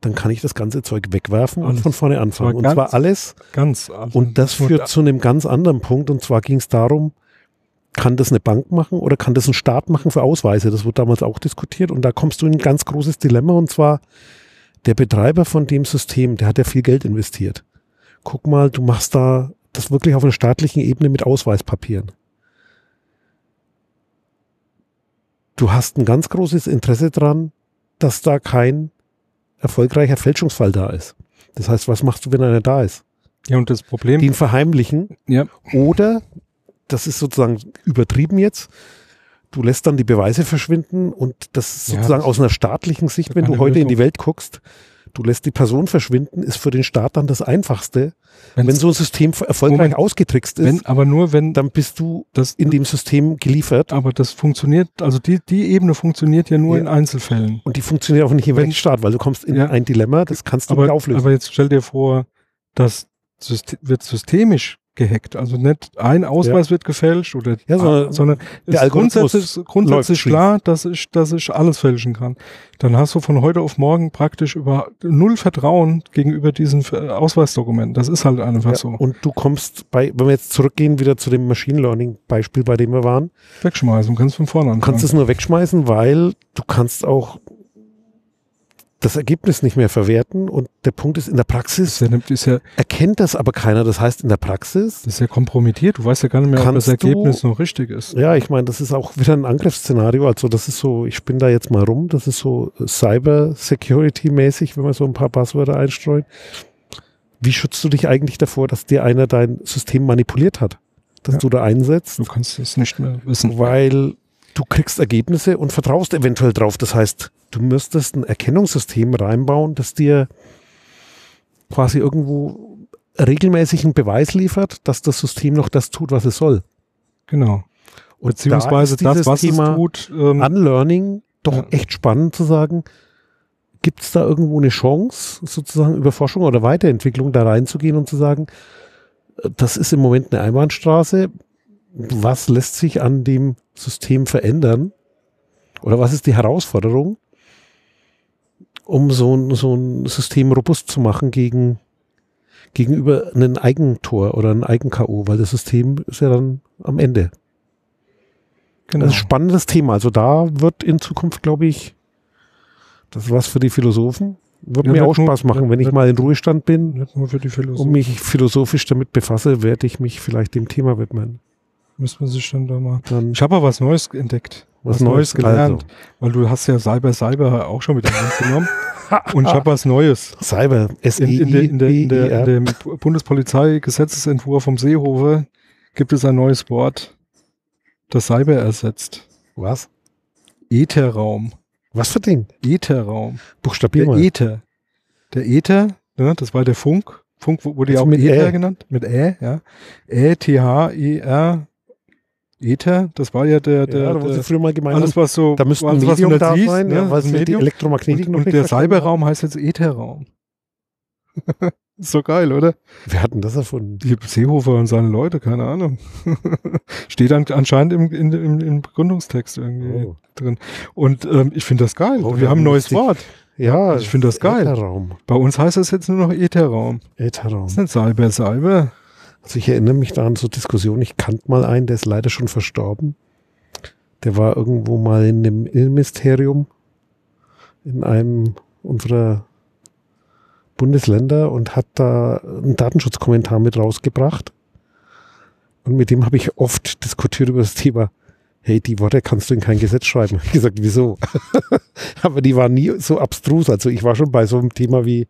dann kann ich das ganze Zeug wegwerfen und Alles. von vorne anfangen. Und ganz- zwar alles Ganz. Also und das führt zu einem ganz anderen Punkt. Und zwar ging es darum, kann das eine Bank machen oder kann das ein Staat machen für Ausweise? Das wurde damals auch diskutiert. Und da kommst du in ein ganz großes Dilemma. Und zwar der Betreiber von dem System, der hat ja viel Geld investiert. Guck mal, du machst da das wirklich auf einer staatlichen Ebene mit Ausweispapieren. Du hast ein ganz großes Interesse dran, dass da kein erfolgreicher Fälschungsfall da ist. Das heißt, was machst du, wenn einer da ist? Ja, und das Problem. den verheimlichen ja, oder, das ist sozusagen übertrieben jetzt, du lässt dann die Beweise verschwinden und das ist Ja, sozusagen das- aus einer staatlichen Sicht, wenn du heute in die Lösung. Welt guckst, du lässt die Person verschwinden, ist für den Staat dann das Einfachste. wenn's- wenn so ein System erfolgreich Moment. ausgetrickst ist, wenn, aber nur wenn dann bist du das in dem System geliefert aber das funktioniert, also die, die Ebene funktioniert ja nur Ja. in Einzelfällen. und die funktioniert auch nicht im Wenn- Rechtsstaat, weil du kommst in Ja. ein Dilemma, das kannst du Aber, nicht auflösen. aber jetzt stell dir vor, das System, wird systemisch gehackt. Also nicht ein Ausweis wird gefälscht oder Ja, sondern sondern es ist Algorithmus grundsätzlich, grundsätzlich klar, dass ich, dass ich alles fälschen kann. Dann hast du von heute auf morgen praktisch über null Vertrauen gegenüber diesen äh, Ausweisdokumenten. Das ist halt einfach ja, so. und du kommst bei, wenn wir jetzt zurückgehen wieder zu dem Machine Learning Beispiel, bei dem wir waren, Wegschmeißen, kannst von vorne Du anfangen. kannst es nur wegschmeißen, weil du kannst auch das Ergebnis nicht mehr verwerten und der Punkt ist, in der das Praxis ja, ist ja, erkennt das aber keiner. Das heißt, in der Praxis, das ist ja kompromittiert. Du weißt ja gar nicht mehr, ob das Kannst du- Ergebnis noch richtig ist. ja, ich meine, das ist auch wieder ein Angriffsszenario. Also das ist so, ich spinne da jetzt mal rum, das ist so Cyber Security mäßig, wenn man so ein paar Passwörter einstreut. Wie schützt du dich eigentlich davor, dass dir einer dein System manipuliert hat? Dass Ja. du da einsetzt? Du kannst es nicht mehr wissen. weil du kriegst Ergebnisse und vertraust eventuell drauf. Das heißt, du müsstest ein Erkennungssystem reinbauen, das dir quasi irgendwo regelmäßig einen Beweis liefert, dass das System noch das tut, was es soll. Genau. Und Beziehungsweise da ist das, was Thema es tut. Ähm, Unlearning doch Ja. echt spannend zu sagen. Gibt es da irgendwo eine Chance, sozusagen über Forschung oder Weiterentwicklung da reinzugehen und zu sagen, äh, das ist im Moment eine Einbahnstraße. Was lässt sich an dem System verändern? Oder was ist die Herausforderung, um so ein, so ein System robust zu machen gegen, gegenüber einem Eigentor oder einem Eigen-KO? Weil das System ist ja dann am Ende. genau. Das ist ein spannendes Thema. Also da wird in Zukunft, glaube ich, das ist was für die Philosophen. Wird Ja, mir auch Spaß machen, wenn ich mal in Ruhestand bin und mich philosophisch damit befasse, werde ich mich vielleicht dem Thema widmen. Müssen wir sich dann da mal. Dann Ich habe aber was Neues entdeckt. was, was Neues gelernt. Also, Weil du hast ja Cyber Cyber auch schon mit in genommen. Und ich habe was Neues. Cyber, s In, i in, der, in, der, in, der, in der, dem Bundespolizeigesetzesentwurf vom Seehofe gibt es ein neues Wort. das Cyber ersetzt. Was? Ätherraum. Was für Ding? Ätherraum. Buchstabier Der mal. Äther. Der Äther, ne, das war der Funk. Funk wu- wurde ja auch mit Äther Ä. genannt. Mit Ä, ja. Ä, T, H, E, R. Äther, das war ja der, der, ja, der früher mal gemeint, alles was so, da müsste ein alles, was Medium da siehst, sein, ne, ja, weil das sie die Medium. Elektromagnetik und, noch und der. Cyberraum heißt jetzt Ätherraum. ist so geil, oder? Wer hat denn das erfunden? Die Seehofer und seine Leute, keine Ahnung. Steht dann anscheinend im, in, im, im Begründungstext irgendwie Oh. drin. Und ähm, ich finde das geil. Oh, Wir haben ein neues. Wort. Ja, Ich finde das geil. Ätherraum. Bei uns heißt das jetzt nur noch Ätherraum. Ätherraum. Das ist nicht Cyber, Cyber. Also ich erinnere mich da an so Diskussionen. Ich kannte mal einen, der ist leider schon verstorben. Der war irgendwo mal in dem Innenministerium in einem unserer Bundesländer und hat da einen Datenschutzkommentar mit rausgebracht. Und mit dem habe ich oft diskutiert über das Thema. Hey, die Worte kannst du in kein Gesetz schreiben. Ich gesagt, wieso? Aber die waren nie so abstrus. Also ich war schon bei so einem Thema wie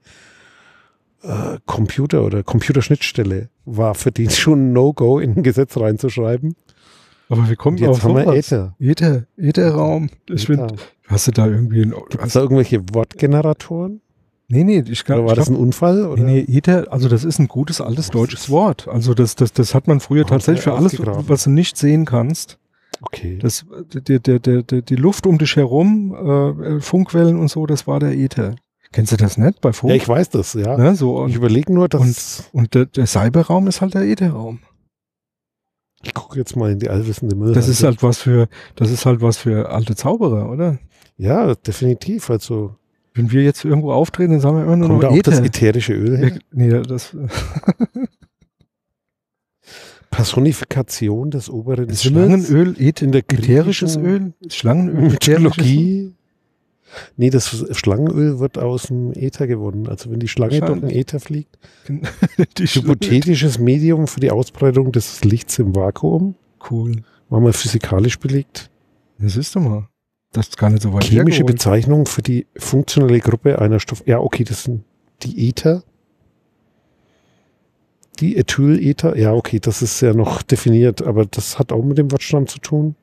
äh, Computer oder Computerschnittstelle war für die schon ein No-Go in ein Gesetz reinzuschreiben. Aber wir kommen Und jetzt auf haben wir sowas. Äther. Äther, Ätherraum. Ich Äther. finde, hast du da irgendwie ein, es da irgendwelche Wortgeneratoren? Nee, nee, ich Oder war ich das glaub, ein Unfall? Oder? Nee, nee, Äther, also das ist ein gutes altes deutsches Wort. Also das, das, das hat man früher tatsächlich für alles, was du nicht sehen kannst. Okay. Das, der, der, der, die Luft um dich herum, äh, Funkwellen und so, das war der Äther. Kennst du das nicht bei Funk? ja, ich weiß das, ja. ne, so, Ich und, überlege nur, dass und der, der Cyberraum ist halt der Ätherraum. ich gucke jetzt mal in die allwissende Müll. Das ist halt was für, das ist halt was für alte Zauberer, oder? Ja, definitiv. Also Wenn wir jetzt irgendwo auftreten, dann sagen wir immer nur kommt da noch auch das Äther. ätherische Öl her? Nee, das, Personifikation des oberen das Schlangenöl, Äth in der ätherisches Öl, Schlangenöl. Mythologie. Nee, das Schlangenöl wird aus dem Äther gewonnen. Also wenn die Schlange durch den. Äther fliegt. Hypothetisches Medium für die Ausbreitung des Lichts im Vakuum. Cool. War mal physikalisch belegt. Das ist doch mal. Das ist gar nicht so weit Chemische hergeholt. Bezeichnung für die funktionelle Gruppe einer Stoff. Ja, okay, das sind die Äther. Die Ethylether. Ja, okay, das ist ja noch definiert, aber das hat auch mit dem Wortstamm zu tun.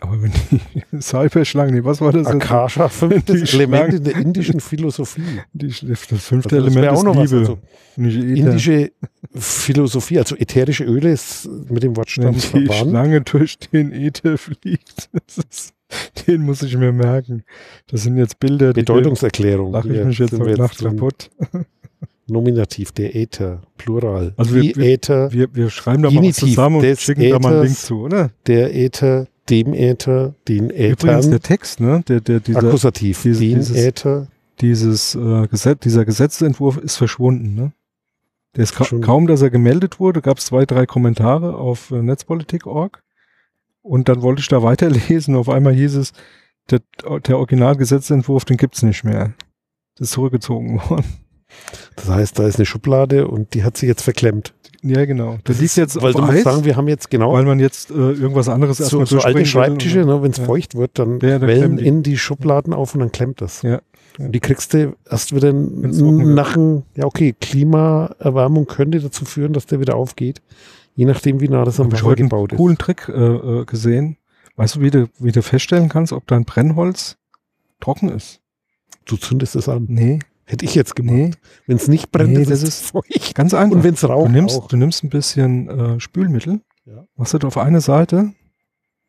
Aber wenn die Cyberschlangen, nee, was war das? Akasha, fünftes Element in der indischen Philosophie. Die, das fünfte Also das Element wär auch ist noch was, Liebe. also nicht Äther. Indische Philosophie, also ätherische Öle ist mit dem Wortstamm Wenn die verwandt. Schlange durch den Äther fliegt. Ist, den muss ich mir merken. Das sind jetzt Bilder, die Bedeutungserklärung. lache ich mich jetzt heute Nacht kaputt. Nominativ, der Äther, Plural. Also wir- die wir- Äther, Wir, wir schreiben da mal was Genitiv zusammen und schicken da mal einen Link Äthers. zu, oder? der Äther, dem Äther, den Übrigens Äthern. der Text, ne? Der, der, dieser, Akkusativ, diese- den dieses- Äther. dieses äh, Gesetz, dieser Gesetzentwurf ist verschwunden. Ne? Der ist ka kaum, dass er gemeldet wurde, gab es zwei, drei Kommentare auf äh, netzpolitik.org und dann wollte ich da weiterlesen. Auf einmal hieß es, der, der Originalgesetzentwurf, den gibt's nicht mehr. Das ist zurückgezogen worden. Das heißt, da ist eine Schublade und die hat sich jetzt verklemmt. Ja, genau. Der Das liegt ist- jetzt weil auf du musst Eis, sagen, wir haben jetzt genau weil man jetzt äh, irgendwas anderes so, erstmal so alte durchbringen will Schreibtische, ne, wenn es Ja. feucht wird, dann Ja, da wellen in die Schubladen auf und dann klemmt das. Ja. Und die kriegst du erst wieder nach dem, ja okay, Klimaerwärmung könnte dazu führen, dass der wieder aufgeht, je nachdem, wie nah das am ich Wasser gebaut ist. coolen Trick äh, äh, gesehen. Weißt du, wie du, wie du feststellen kannst, ob dein Brennholz trocken ist? Du zündest es an. Nee, Hätte ich jetzt gemacht. nee, Wenn es nicht brennt, Nee, das ist feucht. ganz einfach. Und wenn es Du raucht, nimmst, auch. du nimmst ein bisschen äh, Spülmittel, Ja. machst du auf eine Seite,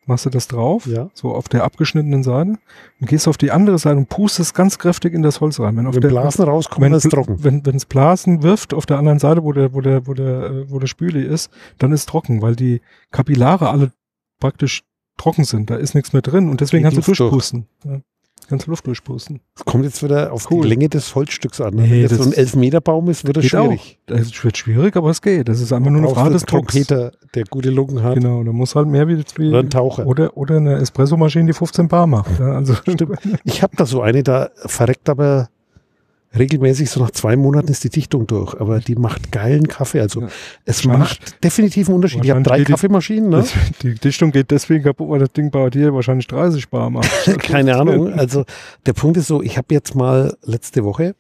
machst du das drauf, Ja. so auf der abgeschnittenen Seite, und gehst auf die andere Seite und pustest ganz kräftig in das Holz rein. Wenn, auf Wenn der, Blasen rauskommen, wenn, dann ist es trocken. wenn wenn es Blasen wirft auf der anderen Seite, wo der, wo der, wo der, äh, wo der Spüli ist, dann ist trocken, weil die Kapillare alle praktisch trocken sind. Da ist nichts mehr drin und deswegen kannst du Luft durch. durchpusten. Ja. Du Luft durchpusten. Es kommt jetzt wieder auf Cool. die Länge des Holzstücks an. Nee, Wenn jetzt das so ein Elfmeterbaum ist, wird das schwierig. Das wird schwierig, aber es geht. Das ist einfach nur eine Frage des Drucks. Trompeter, der gute Lungen hat. Genau, da muss halt mehr wie, wie Oder ein Taucher. Oder, oder eine Espressomaschine, die 15 Bar macht. Also Stimmt. Ich habe da so eine, da verreckt aber regelmäßig, so nach zwei Monaten ist die Dichtung durch. Aber die macht geilen Kaffee. Also Ja. es macht definitiv einen Unterschied. Ich habe drei die- Kaffeemaschinen, ne? Das, die Dichtung geht deswegen kaputt, weil das Ding bei dir wahrscheinlich 30 Bar macht. Keine Ahnung. Also der Punkt ist so, ich habe jetzt mal letzte Woche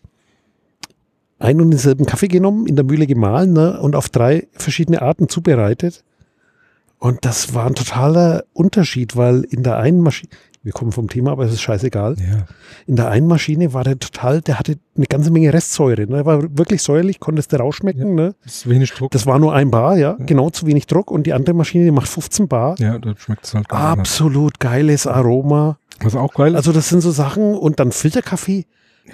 einen und denselben Kaffee genommen, in der Mühle gemahlen ne, und auf drei verschiedene Arten zubereitet. Und das war ein totaler Unterschied, weil in der einen Maschine, wir kommen vom Thema, aber es ist scheißegal. Ja. In der einen Maschine war der total, der hatte eine ganze Menge Restsäure. Ne? Der war wirklich säuerlich, konntest du rausschmecken. Ne? Das ist wenig Druck. Das war nur ein Bar, ja, genau zu wenig Druck. Und die andere Maschine, die macht 15 Bar. ja, da schmeckt es halt anders. Absolut geiles Aroma. Was auch geil ist, Also das sind so Sachen und dann Filterkaffee,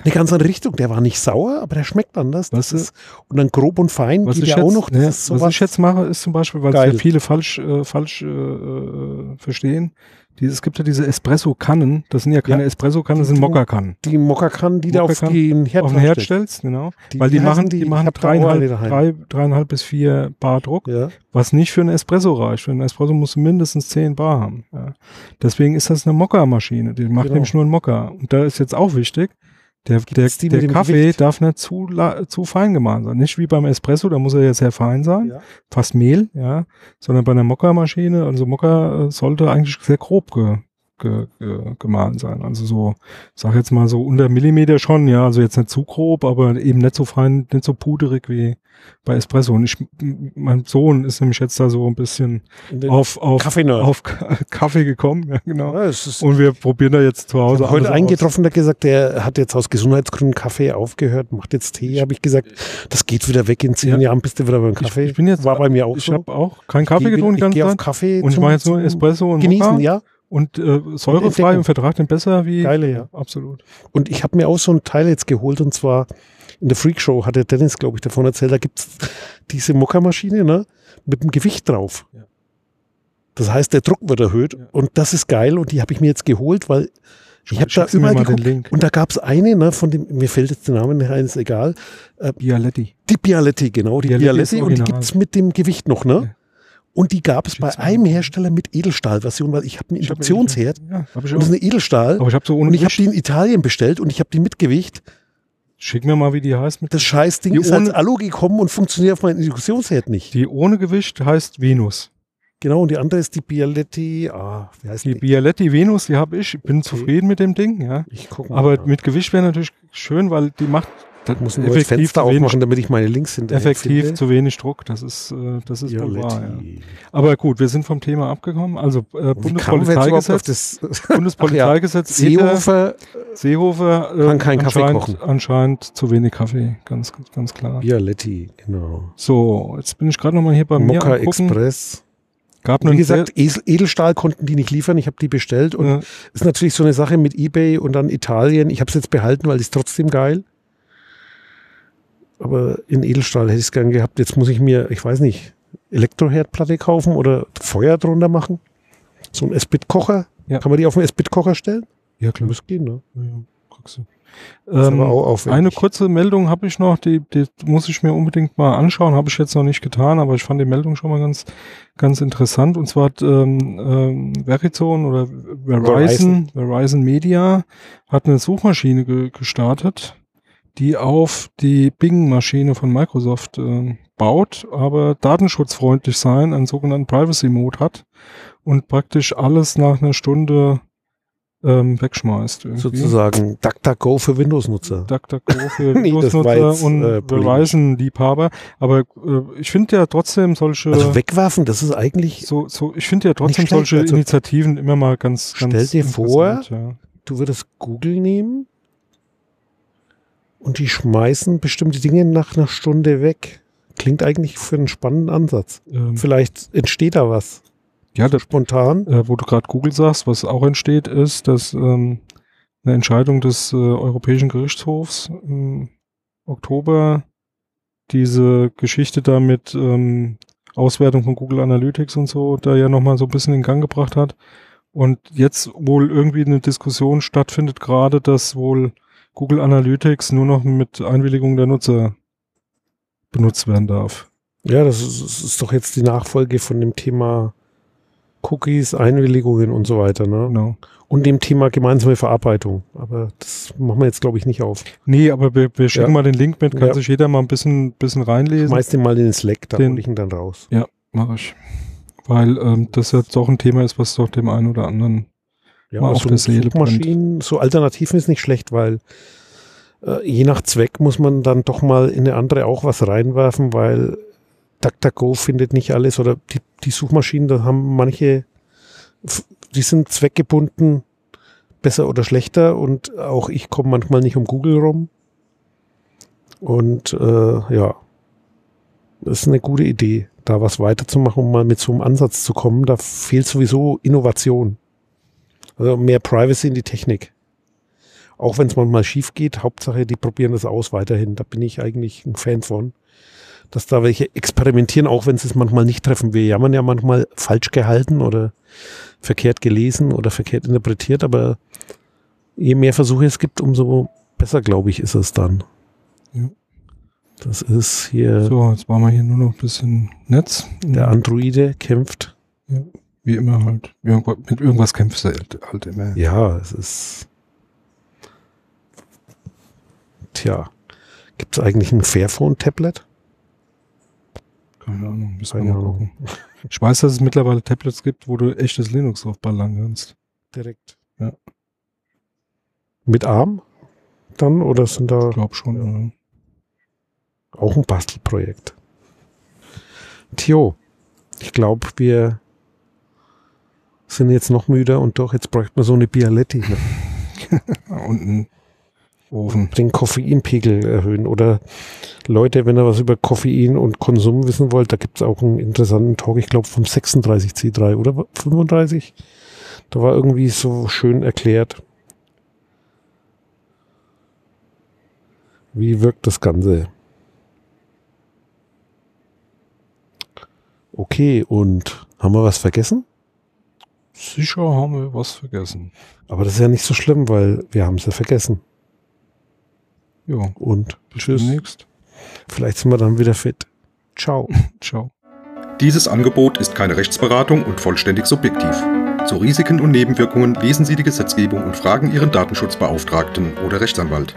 eine ganz andere Richtung. Der war nicht sauer, aber der schmeckt anders. Das ist, und dann grob und fein was geht ich, ja jetzt, auch noch. Ja, ist was ich jetzt mache, ist zum Beispiel, weil es ja viele falsch, äh, falsch äh, äh, verstehen. Die, es gibt ja diese Espresso-Kannen. Das sind ja keine Ja. Espresso-Kannen, das sind Die Mokka-Kannen. die Mokka-Kannen, die du auf den Herd, Auf den Herd stellst, genau. Die- weil die heißen machen, die? die machen dreieinhalb, drei, dreieinhalb bis vier Bar Druck. Ja. Was nicht für einen Espresso reicht. Für einen Espresso musst du mindestens 10 Bar haben. Ja. Deswegen ist das eine Mokka-Maschine. Die macht Genau. nämlich nur einen Mokka. Und da ist jetzt auch wichtig, der, der, der Kaffee Gewicht? darf nicht zu, zu fein gemahlen sein. Nicht wie beim Espresso, da muss er jetzt sehr fein sein, Ja. fast Mehl, ja. Sondern bei einer Mokka-Maschine, also Mokka äh, sollte eigentlich sehr grob ge, ge, ge, gemahlen sein. Also so, sag jetzt mal so unter Millimeter schon, ja. Also jetzt nicht zu grob, aber eben nicht so fein, nicht so puderig wie bei Espresso. Und ich, mein Sohn ist nämlich jetzt da so ein bisschen auf, auf, Kaffee-Nerd. auf Kaffee gekommen, ja, genau. Ja, Und wir probieren da jetzt zu ich Hause habe heute alles einen aus. getroffen, der hat gesagt, der hat jetzt aus Gesundheitsgründen Kaffee aufgehört, macht jetzt Tee. Habe ich gesagt, das geht wieder weg. In zehn Ja. Jahren bist du wieder beim Kaffee. Ich, ich bin jetzt, War bei mir auch ich so. habe auch keinen Kaffee Ich getrunken die ich gehe auf. Kaffee Und ich mache jetzt nur Espresso und Genießen, Mokka. ja. Und äh, säurefrei und vertragt den besser wie. Geile, ja. Absolut. Und ich habe mir auch so ein Teil jetzt geholt und zwar in der Freak Show hat der Dennis, glaube ich, davon erzählt, da gibt's diese Mokka-Maschine ne, mit dem Gewicht drauf. Ja. Das heißt, der Druck wird erhöht Ja. und das ist geil und die habe ich mir jetzt geholt, weil ich habe da den geguckt und da gab's eine, ne, von dem, mir fällt jetzt der Name nicht ein, ist egal, Bialetti. die Bialetti, genau, die Bialetti Bialetti und die original. gibt's mit dem Gewicht noch, ne? Ja. Und die gab es bei einem. Hersteller mit Edelstahlversion, weil ich habe einen Induktionsherd Ja, hab ich und das auch. ist eine Edelstahl Aber ich habe so ohne und ich habe die in Italien bestellt und ich habe die mit Gewicht Schick mir mal, wie die heißt. Mit Das Scheißding Die ist als ohne- Alu gekommen und funktioniert auf meinem Induktionsherd nicht. die ohne Gewicht heißt Venus. Genau, und die andere ist die Bialetti. Ah, wie heißt Die die? Bialetti Venus, die habe ich. Ich bin zufrieden mit dem Ding, ja. Ich gucke mal. Aber mit Gewicht wäre natürlich schön, weil die macht das muss nur das Fenster aufmachen, damit ich meine Links hinterher effektiv finde. zu wenig Druck. Das ist, äh, das ist wohl wahr, ja. Aber gut, wir sind vom Thema abgekommen. Also äh, Bundespolizeigesetz? Bundespolizeigesetz, Ether, Seehofer, Seehofer äh, Kann keinen Kaffee kochen. anscheinend zu wenig Kaffee, ganz, ganz klar. Bialetti, genau. So, jetzt bin ich gerade nochmal hier bei mir Mokka am gucken. Express. Gab Wie gesagt, Edelstahl konnten die nicht liefern. Ich habe die bestellt und äh, ist natürlich so eine Sache mit Ebay und dann Italien. Ich habe es jetzt behalten, weil die ist trotzdem geil. Aber in Edelstahl hätte ich es gern gehabt. Jetzt muss ich mir, ich weiß nicht, Elektroherdplatte kaufen oder Feuer drunter machen. So ein Esbit-Kocher. Ja. Kann man die auf einen Esbit-Kocher stellen? ja klar. Muss gehen, ne? Ja, guckst du. Ähm, eine kurze Meldung habe ich noch, die, die muss ich mir unbedingt mal anschauen, habe ich jetzt noch nicht getan, aber ich fand die Meldung schon mal ganz, ganz interessant. Und zwar hat ähm, ähm, Verizon oder Verizon, Verizon Media hat eine Suchmaschine ge gestartet, die auf die Bing-Maschine von Microsoft äh, baut, aber datenschutzfreundlich sein, einen sogenannten Privacy Mode hat und praktisch alles nach einer Stunde ähm, wegschmeißt. irgendwie. Sozusagen DuckDuckGo für Windows-Nutzer. DuckDuckGo für Windows-Nutzer und äh. Verizon-Liebhaber. Aber äh, ich finde ja trotzdem solche, Also wegwerfen, das ist eigentlich, so, so, ich finde ja trotzdem schlecht, solche also- Initiativen immer mal ganz, ganz Stell dir vor, Ja. du würdest Google nehmen und die schmeißen bestimmte Dinge nach einer Stunde weg. Klingt eigentlich für einen spannenden Ansatz. Ähm, Vielleicht entsteht da was. ja, das, Spontan. äh, wo du gerade Google sagst, was auch entsteht, ist, dass ähm, eine Entscheidung des äh, Europäischen Gerichtshofs im Oktober diese Geschichte da mit ähm, Auswertung von Google Analytics und so da ja nochmal so ein bisschen in Gang gebracht hat. Und jetzt wohl irgendwie eine Diskussion stattfindet, gerade dass wohl Google Analytics nur noch mit Einwilligung der Nutzer benutzt werden darf. Ja, das ist, das ist doch jetzt die Nachfolge von dem Thema Cookies, Einwilligungen und so weiter. Ne? Genau. Und dem Thema gemeinsame Verarbeitung. Aber das machen wir jetzt, glaube ich, nicht auf. Nee, aber wir, wir schicken Ja. mal den Link mit, kann Ja. sich jeder mal ein bisschen, bisschen reinlesen. Schmeiß den mal in den Slack, da hole ich ihn dann raus. Mach ich. Weil ähm, das jetzt doch ein Thema ist, was doch dem einen oder anderen. Ja, Mal auf so der Seele Suchmaschinen, so Alternativen ist nicht schlecht, weil äh, je nach Zweck muss man dann doch mal in eine andere auch was reinwerfen, weil DuckDuckGo findet nicht alles oder die, die Suchmaschinen, da haben manche, die sind zweckgebunden, besser oder schlechter und auch ich komme manchmal nicht um Google rum. Und äh, ja, das ist eine gute Idee, da was weiterzumachen, um mal mit so einem Ansatz zu kommen. Da fehlt sowieso Innovation. Also mehr Privacy in die Technik. Auch wenn es manchmal schief geht, Hauptsache, die probieren das aus weiterhin. Da bin ich eigentlich ein Fan von. Dass da welche experimentieren, auch wenn sie es manchmal nicht treffen. Wir jammern ja manchmal falsch gehalten oder verkehrt gelesen oder verkehrt interpretiert, aber je mehr Versuche es gibt, umso besser, glaube ich, ist es dann. Ja. Das ist hier. So, jetzt machen wir hier nur noch ein bisschen Netz. Der Androide kämpft. Ja, wie immer halt. Mit irgendwas kämpft er halt immer. Ja, es ist. Tja, gibt es eigentlich ein Fairphone-Tablet? Keine Ahnung, müssen wir mal gucken. Ich weiß, dass es mittlerweile Tablets gibt, wo du echtes Linux drauf ballern kannst. Direkt. Ja. Mit ARM dann oder sind da? Ich glaube schon, ja. Auch ein Bastelprojekt. Tjo, ich glaube, wir sind jetzt noch müder und doch, jetzt bräuchte man so eine Bialetti. Ne? und ein Ofen. Den Koffeinpegel erhöhen. Oder Leute, wenn ihr was über Koffein und Konsum wissen wollt, da gibt es auch einen interessanten Talk, ich glaube vom 36C3 oder 35. Da war irgendwie so schön erklärt, wie wirkt das Ganze. Okay, und haben wir was vergessen? Sicher haben wir was vergessen. Aber das ist ja nicht so schlimm, weil wir haben es ja vergessen. Ja. Und bis tschüss. Demnächst. Vielleicht sind wir dann wieder fit. Ciao. Ciao. Dieses Angebot ist keine Rechtsberatung und vollständig subjektiv. Zu Risiken und Nebenwirkungen lesen Sie die Gesetzgebung und fragen Ihren Datenschutzbeauftragten oder Rechtsanwalt.